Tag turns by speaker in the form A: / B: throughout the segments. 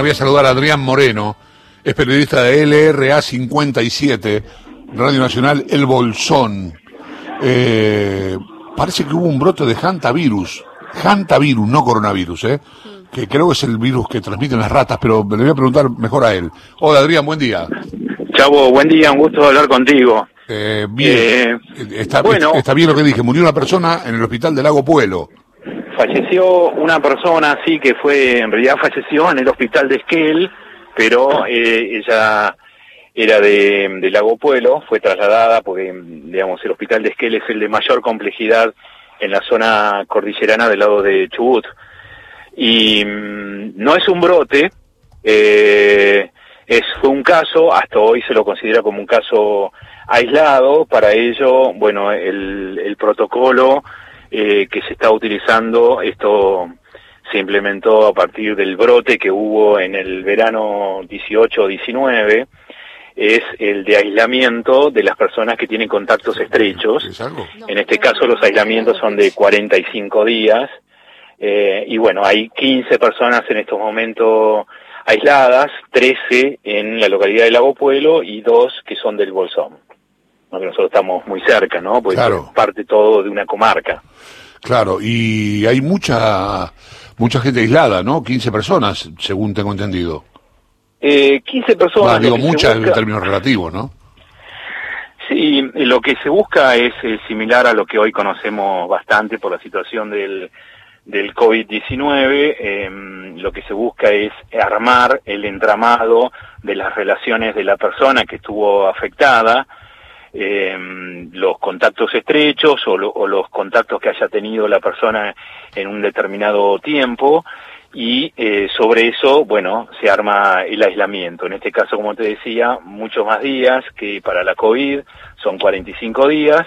A: Voy a saludar a Adrián Moreno, es periodista de LRA 57, Radio Nacional El Bolsón. Eh, parece que hubo un brote de hantavirus, hantavirus, no coronavirus, ¿eh? que creo que es el virus que transmiten las ratas, pero le voy a preguntar mejor a él. Hola Adrián, buen día.
B: Chavo, buen día, un gusto hablar contigo.
A: Eh, bien, está,
B: bueno.
A: está bien lo que dije, murió una persona en el hospital del Lago Puelo.
B: Falleció una persona, sí, que fue, en realidad falleció en el hospital de Esquel, pero eh, ella era de, de, Lago Puelo, fue trasladada porque, digamos, el hospital de Esquel es el de mayor complejidad en la zona cordillerana del lado de Chubut. Y mm, no es un brote, eh, es, un caso, hasta hoy se lo considera como un caso aislado, para ello, bueno, el, el protocolo eh, que se está utilizando, esto se implementó a partir del brote que hubo en el verano 18-19, es el de aislamiento de las personas que tienen contactos estrechos. En este caso los aislamientos son de 45 días. Eh, y bueno, hay 15 personas en estos momentos aisladas, 13 en la localidad de Lago Pueblo y dos que son del Bolsón. Nosotros estamos muy cerca, ¿no? Porque
A: Claro.
B: parte todo de una comarca.
A: Claro, y hay mucha mucha gente aislada, ¿no? 15 personas, según tengo entendido.
B: Eh, 15 personas.
A: Ah, digo,
B: que
A: muchas en términos relativos, ¿no?
B: Sí, lo que se busca es eh, similar a lo que hoy conocemos bastante por la situación del, del COVID-19. em, lo que se busca es armar el entramado de las relaciones de la persona que estuvo afectada, em, los contactos estrechos o, lo- o los contactos que haya tenido la persona en un determinado tiempo y eh, sobre eso, bueno, se arma el aislamiento. En este caso, como te decía, muchos más días que para la COVID, son 45 días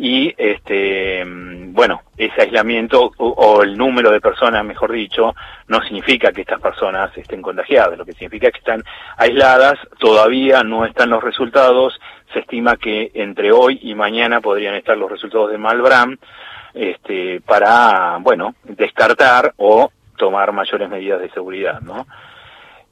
B: y este mm, bueno, ese aislamiento o, el número de personas, mejor dicho, no significa que estas personas estén contagiadas, lo que significa que están aisladas, todavía no están los resultados, se estima que entre hoy y mañana podrían estar los resultados de Malbram este, para, bueno, descartar o tomar mayores medidas de seguridad, ¿no?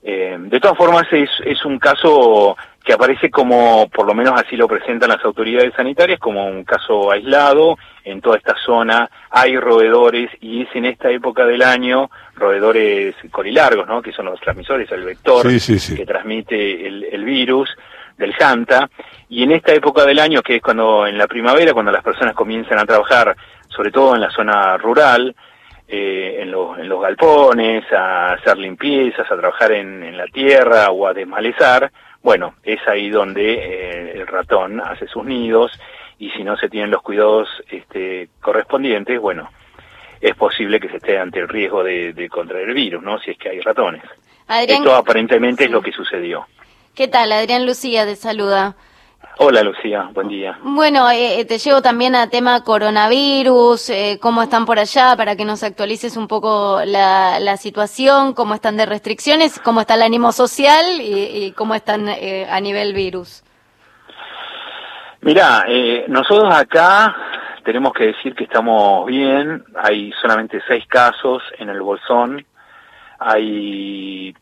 B: Eh, de todas formas, es, es un caso que aparece como, por lo menos así lo presentan las autoridades sanitarias, como un caso aislado. En toda esta zona hay roedores y es en esta época del año roedores corilargos, ¿no? Que son los transmisores, el vector
A: Sí, sí, sí.
B: que transmite el, el virus del Hanta. Y en esta época del año, que es cuando en la primavera, cuando las personas comienzan a trabajar, sobre todo en la zona rural, eh, en, los, en los galpones, a hacer limpiezas, a trabajar en, en la tierra o a desmalezar, bueno, es ahí donde eh, el ratón hace sus nidos y si no se tienen los cuidados este, correspondientes, bueno, es posible que se esté ante el riesgo de, de contraer el virus, ¿no? Si es que hay ratones.
C: Adrián,
B: Esto aparentemente es lo que sucedió.
C: ¿qué tal? Adrián Lucía te saluda.
B: Hola Lucía, buen día.
C: Bueno, eh, te llevo también a tema coronavirus, eh, cómo están por allá, para que nos actualices un poco la, la situación, cómo están de restricciones, cómo está el ánimo social y, y cómo están eh, a nivel virus.
B: Mirá, eh, nosotros acá tenemos que decir que estamos bien, hay solamente seis casos en el Bolsón, hay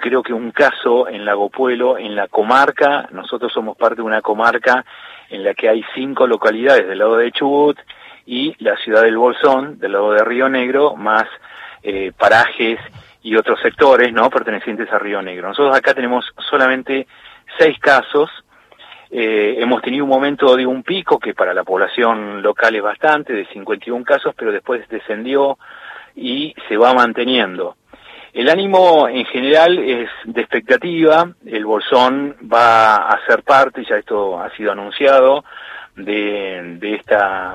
B: creo que un caso en Lago Puelo, en la comarca, nosotros somos parte de una comarca en la que hay cinco localidades del lado de Chubut y la ciudad del Bolsón, del lado de Río Negro, más eh, parajes y otros sectores no pertenecientes a Río Negro. Nosotros acá tenemos solamente seis casos, eh, hemos tenido un momento de un pico que para la población local es bastante, de 51 casos, pero después descendió y se va manteniendo. El ánimo en general es de expectativa, el Bolsón va a ser parte, ya esto ha sido anunciado, de, esta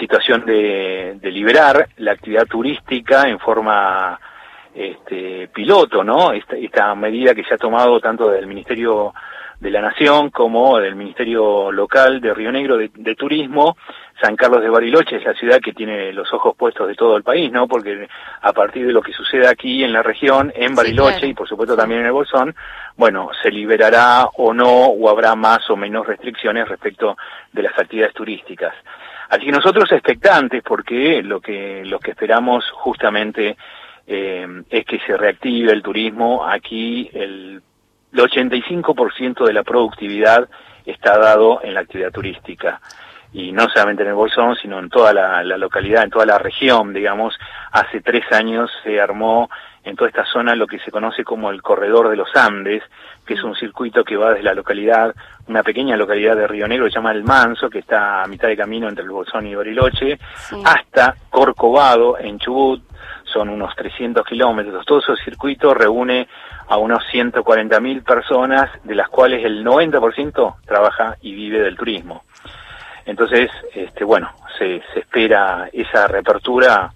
B: situación de, de liberar la actividad turística en forma este, piloto, ¿no? Esta, esta medida que se ha tomado tanto del Ministerio de la Nación como del Ministerio Local de Río Negro de, de Turismo. San Carlos de Bariloche es la ciudad que tiene los ojos puestos de todo el país, ¿no? Porque a partir de lo que sucede aquí en la región, en Bariloche
C: claro.
B: y por supuesto también en el Bolsón, bueno, se liberará o no o habrá más o menos restricciones respecto de las actividades turísticas. Así que nosotros expectantes porque lo que lo que esperamos justamente eh, es que se reactive el turismo. Aquí el, el 85% de la productividad está dado en la actividad turística y no solamente en el Bolsón, sino en toda la, localidad, en toda la región, digamos. Hace tres años se armó en toda esta zona lo que se conoce como el Corredor de los Andes, que es un circuito que va desde la localidad, una pequeña localidad de Río Negro, que se llama El Manso, que está a mitad de camino entre el Bolsón y Bariloche, hasta Corcovado, en Chubut, son unos 300 kilómetros. Todo ese circuito reúne a unos 140.000 personas, de las cuales el 90% trabaja y vive del turismo. Entonces, este, bueno, se, se espera esa reapertura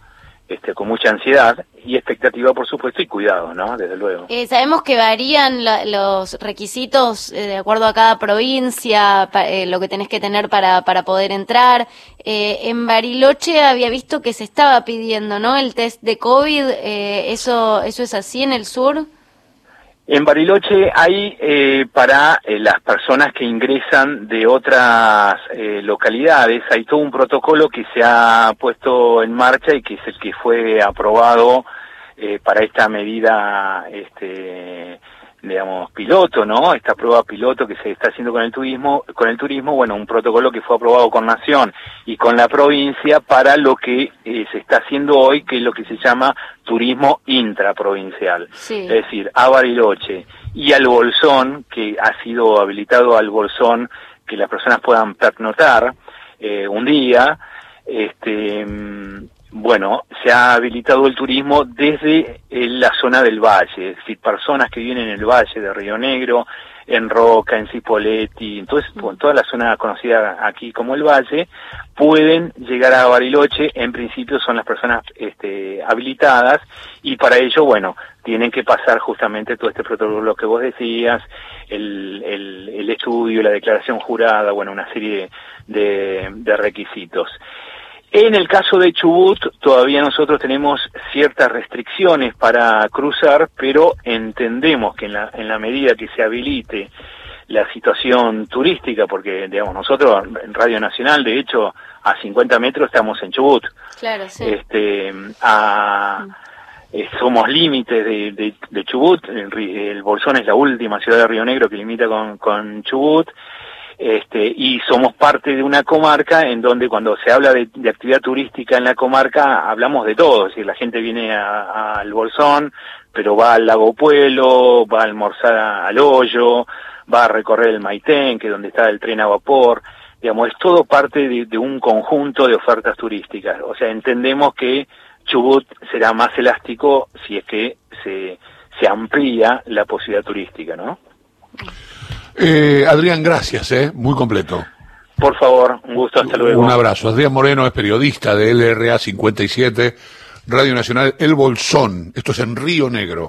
B: este, con mucha ansiedad y expectativa, por supuesto, y cuidado, ¿no? Desde luego.
C: Eh, sabemos que varían los requisitos eh, de acuerdo a cada provincia, eh, lo que tenés que tener para, para poder entrar. en Bariloche había visto que se estaba pidiendo, ¿no? El test de COVID. ¿eso, ¿Eso es así en el sur?
B: En Bariloche hay eh, para eh, las personas que ingresan de otras eh, localidades, hay todo un protocolo que se ha puesto en marcha y que es el que fue aprobado para esta medida este, digamos, piloto, ¿no? Esta prueba piloto que se está haciendo con el turismo, con el turismo, bueno, un protocolo que fue aprobado con Nación y con la provincia para lo que eh, se está haciendo hoy, que es lo que se llama turismo intraprovincial. Es decir, a Bariloche y al Bolsón, que ha sido habilitado al Bolsón, que las personas puedan pernotar eh, un día, este, bueno, se ha habilitado el turismo desde eh, la zona del valle, es decir, personas que vienen en el valle de Río Negro, en Roca, en Cipolletti, entonces en toda la zona conocida aquí como el Valle, pueden llegar a Bariloche, en principio son las personas este, habilitadas y para ello, bueno, tienen que pasar justamente todo este protocolo que vos decías, el, el, el estudio, la declaración jurada, bueno, una serie de, de requisitos. En el caso de Chubut, todavía nosotros tenemos ciertas restricciones para cruzar, pero entendemos que en la, en la medida que se habilite la situación turística, porque digamos nosotros en Radio Nacional, de hecho, a 50 metros estamos en Chubut.
C: Claro, sí.
B: Este, a, eh, somos límites de, de, Chubut, el, el, Bolsón es la última ciudad de Río Negro que limita con, con Chubut, este, y somos parte de una comarca en donde cuando se habla de, actividad turística en la comarca hablamos de todo, es decir, la gente viene al Bolsón, pero va al lago Pueblo, va a almorzar al hoyo, va a recorrer el Maitén, que es donde está el tren a vapor, digamos, es todo parte de, un conjunto de ofertas turísticas, o sea, entendemos que Chubut será más elástico si es que se, se amplía la posibilidad turística, ¿no?
A: Eh, Adrián, gracias, eh, muy completo.
B: Por favor, un gusto, hasta luego.
A: Un abrazo. Adrián Moreno es periodista de LRA 57, Radio Nacional El Bolsón. Esto es en Río Negro.